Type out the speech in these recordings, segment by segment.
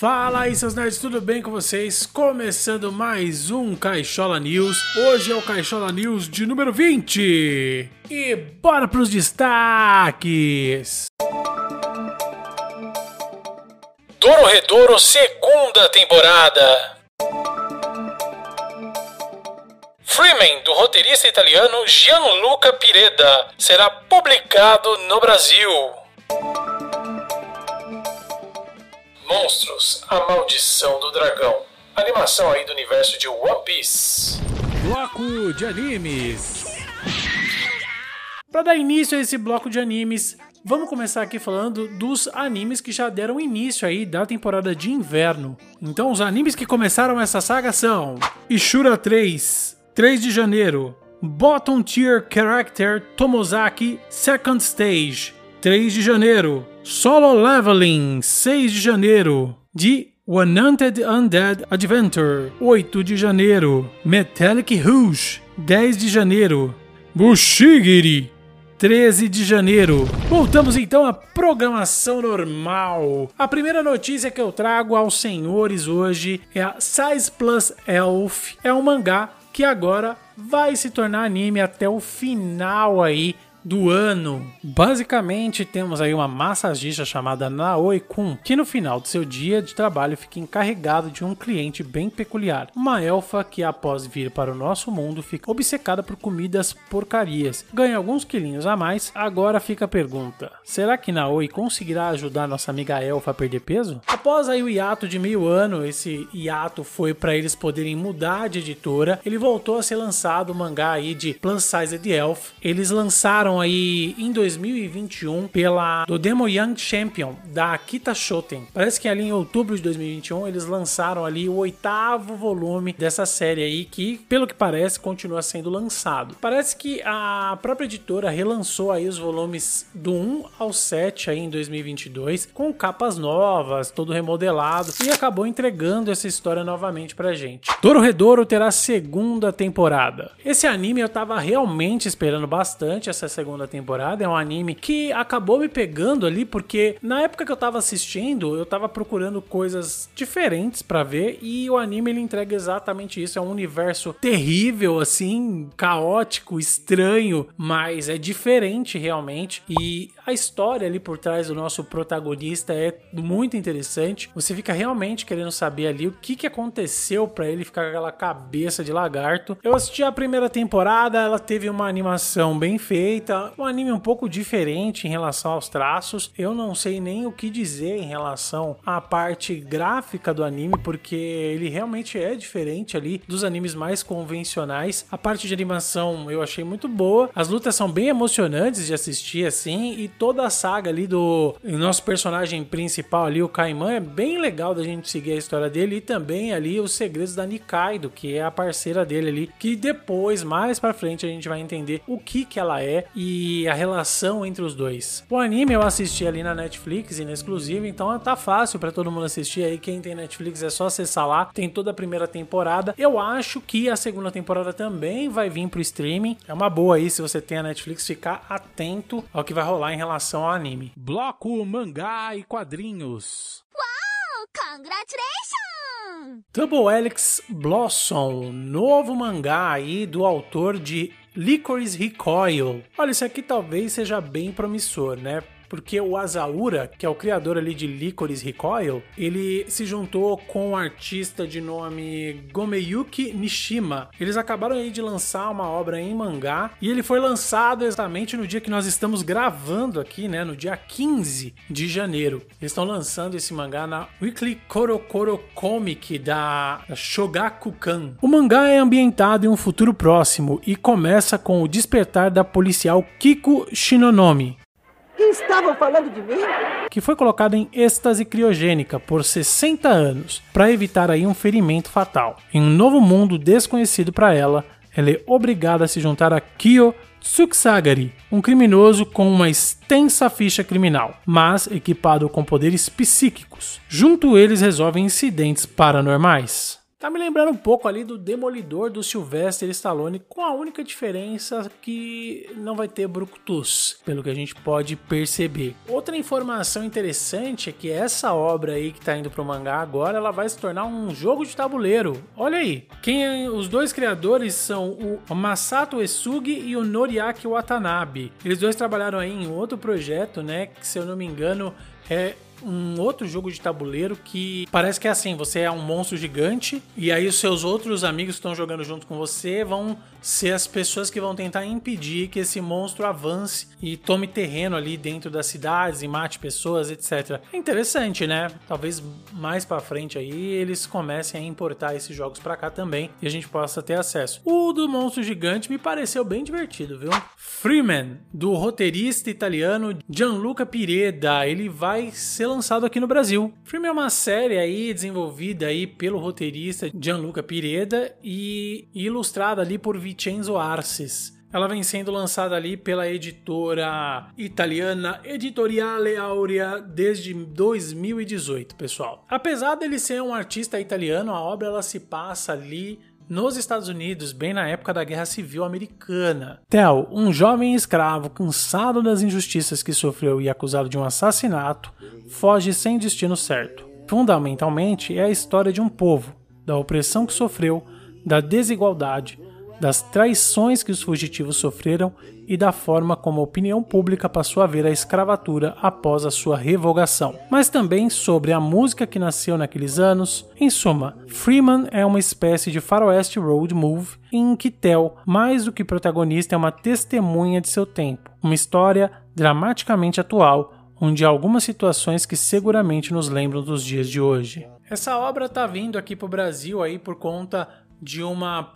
Fala aí, seus nerds, tudo bem com vocês? Começando mais um Caixola News. Hoje é o Caixola News de número 20. E bora pros destaques! Dororedoro segunda temporada. Freeman, do roteirista italiano Gianluca Pireda, será publicado no Brasil. Monstros, a maldição do dragão. Animação aí do universo de One Piece. Bloco de animes. Para dar início a esse bloco de animes, vamos começar aqui falando dos animes que já deram início aí da temporada de inverno. Então, os animes que começaram essa saga são Ishura 3, 3 de janeiro, Bottom Tier Character Tomozaki Second Stage, 3 de janeiro, Solo Leveling, 6 de janeiro, de Hunted Undead Adventure, 8 de janeiro, Metallic Rouge, 10 de janeiro, Bushigiri, 13 de janeiro. Voltamos então à programação normal. A primeira notícia que eu trago aos senhores hoje é a Size Plus Elf. É um mangá que agora vai se tornar anime até o final aí do ano. Basicamente, temos aí uma massagista chamada Naoi Kun, que no final do seu dia de trabalho fica encarregado de um cliente bem peculiar. Uma elfa que, após vir para o nosso mundo, fica obcecada por comidas porcarias. Ganha alguns quilinhos a mais. Agora fica a pergunta: será que Naoi conseguirá ajudar nossa amiga elfa a perder peso? Após aí o hiato de meio ano, esse hiato foi para eles poderem mudar de editora. Ele voltou a ser lançado o mangá aí de Plus Sized Elf. Eles lançaram aí em 2021 pela do Demo Young Champion da Akita Shoten. Parece que ali em outubro de 2021 eles lançaram ali o oitavo volume dessa série aí que, pelo que parece, continua sendo lançado. Parece que a própria editora relançou aí os volumes do 1 ao 7 aí em 2022 com capas novas, todo remodelado e acabou entregando essa história novamente pra gente. Dororedoro terá segunda temporada. Esse anime eu tava realmente esperando bastante essa segunda temporada. É um anime que acabou me pegando ali porque na época que eu tava assistindo, eu tava procurando coisas diferentes para ver e o anime ele entrega exatamente isso. É um universo terrível assim, caótico, estranho, mas é diferente realmente e a história ali por trás do nosso protagonista é muito interessante. Você fica realmente querendo saber ali o que, que aconteceu para ele ficar com aquela cabeça de lagarto. Eu assisti a primeira temporada, ela teve uma animação bem feita, um anime um pouco diferente em relação aos traços. Eu não sei nem o que dizer em relação à parte gráfica do anime, porque ele realmente é diferente ali dos animes mais convencionais. A parte de animação eu achei muito boa. As lutas são bem emocionantes de assistir assim e toda a saga ali do nosso personagem principal ali, o Kaiman, é bem legal da gente seguir a história dele e também ali os segredos da Nikaido, que é a parceira dele ali, que depois, mais para frente, a gente vai entender o que que ela é e a relação entre os dois. O anime eu assisti ali na Netflix, na exclusiva, então tá fácil para todo mundo assistir aí. Quem tem Netflix é só acessar lá, tem toda a primeira temporada. Eu acho que a segunda temporada também vai vir pro streaming. É uma boa aí se você tem a Netflix ficar atento ao que vai rolar em relação relação ao anime. Bloco Mangá e Quadrinhos. Uau! Congratulations! Double Helix Blossom, novo mangá aí do autor de Licorice Recoil. Olha, isso aqui talvez seja bem promissor, né? Porque o Azaura, que é o criador ali de Licorice Recoil, ele se juntou com um artista de nome Gomeyuki Nishima. Eles acabaram aí de lançar uma obra em mangá e ele foi lançado exatamente no dia que nós estamos gravando aqui, né, no dia 15 de janeiro. Eles estão lançando esse mangá na Weekly Korokoro Comic da Shogakukan. O mangá é ambientado em um futuro próximo e começa com o despertar da policial Kiko Shinonomi, Estavam falando de mim? que foi colocada em êxtase criogênica por 60 anos para evitar aí um ferimento fatal. Em um novo mundo desconhecido para ela, ela é obrigada a se juntar a Kyo Tsukusagari, um criminoso com uma extensa ficha criminal, mas equipado com poderes psíquicos. Junto eles resolvem incidentes paranormais. Tá me lembrando um pouco ali do Demolidor do Sylvester Stallone, com a única diferença que não vai ter Brucutus, pelo que a gente pode perceber. Outra informação interessante é que essa obra aí que tá indo pro mangá agora, ela vai se tornar um jogo de tabuleiro. Olha aí, quem é, os dois criadores são o Masato Esugi e o Noriaki Watanabe. Eles dois trabalharam aí em outro projeto, né, que se eu não me engano é um outro jogo de tabuleiro que parece que é assim: você é um monstro gigante e aí os seus outros amigos que estão jogando junto com você vão ser as pessoas que vão tentar impedir que esse monstro avance e tome terreno ali dentro das cidades e mate pessoas, etc. É interessante, né? Talvez mais para frente aí eles comecem a importar esses jogos para cá também e a gente possa ter acesso. O do monstro gigante me pareceu bem divertido, viu? Freeman, do roteirista italiano Gianluca Pireda, ele vai ser lançado aqui no Brasil. Freeman é uma série aí desenvolvida aí pelo roteirista Gianluca Pireda e ilustrada ali por Vincenzo Arces. Ela vem sendo lançada ali pela editora italiana Editoriale Aurea desde 2018, pessoal. Apesar dele ser um artista italiano, a obra ela se passa ali nos Estados Unidos, bem na época da Guerra Civil Americana. Tel, um jovem escravo cansado das injustiças que sofreu e acusado de um assassinato, foge sem destino certo. Fundamentalmente, é a história de um povo, da opressão que sofreu, da desigualdade, das traições que os fugitivos sofreram e da forma como a opinião pública passou a ver a escravatura após a sua revogação, mas também sobre a música que nasceu naqueles anos. Em suma, Freeman é uma espécie de faroeste road movie em que Tel, mais do que protagonista, é uma testemunha de seu tempo, uma história dramaticamente atual onde há algumas situações que seguramente nos lembram dos dias de hoje. Essa obra está vindo aqui para o Brasil aí por conta de uma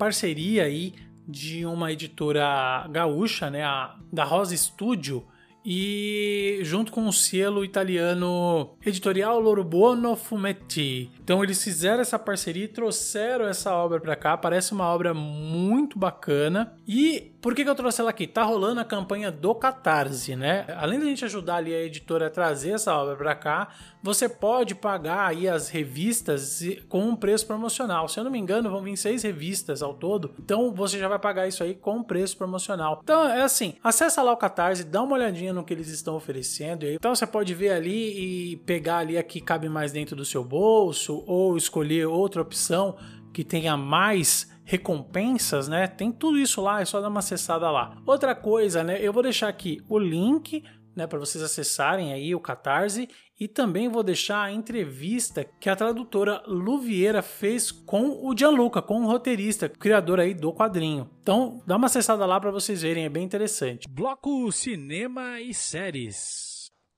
parceria aí de uma editora gaúcha, né, a, da Rosa Studio, e junto com o selo italiano Editorial Lorobuono Fumetti. Então eles fizeram essa parceria e trouxeram essa obra para cá. Parece uma obra muito bacana. E por que, que eu trouxe ela aqui? Tá rolando a campanha do Catarse, né? Além da gente ajudar ali a editora a trazer essa obra para cá, você pode pagar aí as revistas com um preço promocional. Se eu não me engano, vão vir seis revistas ao todo. Então você já vai pagar isso aí com um preço promocional. Então é assim, acessa lá o Catarse, dá uma olhadinha no que eles estão oferecendo. Então você pode ver ali e pegar ali a que cabe mais dentro do seu bolso ou escolher outra opção que tenha mais recompensas, né? Tem tudo isso lá, é só dar uma acessada lá. Outra coisa, né? Eu vou deixar aqui o link né, para vocês acessarem aí o Catarse e também vou deixar a entrevista que a tradutora Luvieira fez com o Gianluca, com o roteirista, criador aí do quadrinho. Então, dá uma acessada lá para vocês verem, é bem interessante. Bloco Cinema e Séries.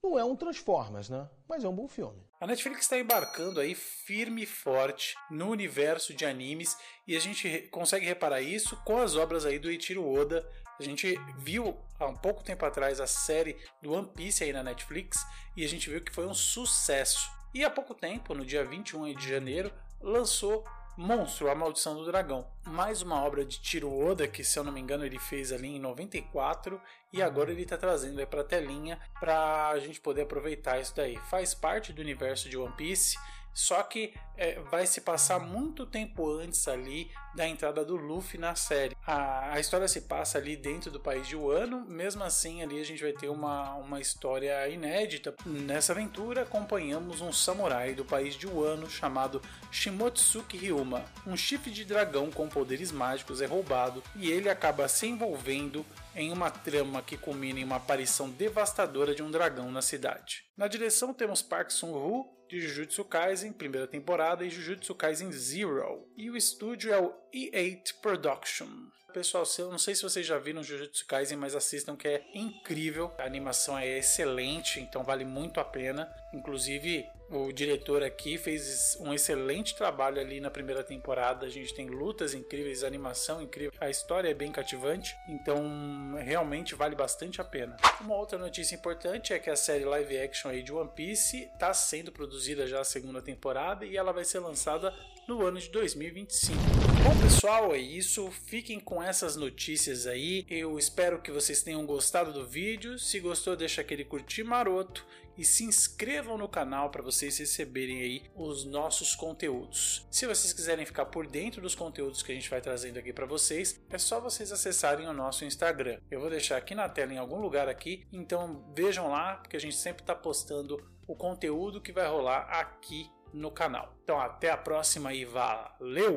Não é um Transformers, né? Mas é um bom filme. A Netflix está embarcando aí firme e forte no universo de animes e a gente consegue reparar isso com as obras aí do Eiichiro Oda. A gente viu há um pouco tempo atrás a série do One Piece aí na Netflix e a gente viu que foi um sucesso. E há pouco tempo, no dia 21 de janeiro, lançou Monstro, A Maldição do Dragão. Mais uma obra de Tiro Oda, que se eu não me engano ele fez ali em 94 e agora ele está trazendo para a telinha para a gente poder aproveitar isso daí. Faz parte do universo de One Piece, só que é, vai se passar muito tempo antes ali da entrada do Luffy na série. A, a, história se passa ali dentro do país de Wano, mesmo assim ali a gente vai ter uma, uma história inédita. Nessa aventura acompanhamos um samurai do país de Wano chamado Shimotsuki Ryuma. Um chifre de dragão com poderes mágicos é roubado e ele acaba se envolvendo em uma trama que culmina em uma aparição devastadora de um dragão na cidade. Na direção temos Park Sung-woo de Jujutsu Kaisen, primeira temporada, e Jujutsu Kaisen Zero. E o estúdio é o E8 Production. Pessoal, eu não sei se vocês já viram Jujutsu Kaisen, mas assistam que é incrível. A animação é excelente, então vale muito a pena. Inclusive, o diretor aqui fez um excelente trabalho ali na primeira temporada. A gente tem lutas incríveis, animação incrível, a história é bem cativante, então realmente vale bastante a pena. Uma outra notícia importante é que a série live action aí de One Piece está sendo produzida já a segunda temporada e ela vai ser lançada no ano de 2025. Bom, pessoal, é isso. Fiquem com essas notícias aí. Eu espero que vocês tenham gostado do vídeo. Se gostou, deixa aquele curtir maroto e se inscrevam no canal para vocês receberem aí os nossos conteúdos. Se vocês quiserem ficar por dentro dos conteúdos que a gente vai trazendo aqui para vocês, é só vocês acessarem o nosso Instagram. Eu vou deixar aqui na tela em algum lugar aqui, então vejam lá, porque a gente sempre está postando o conteúdo que vai rolar aqui no canal. Então até a próxima e valeu!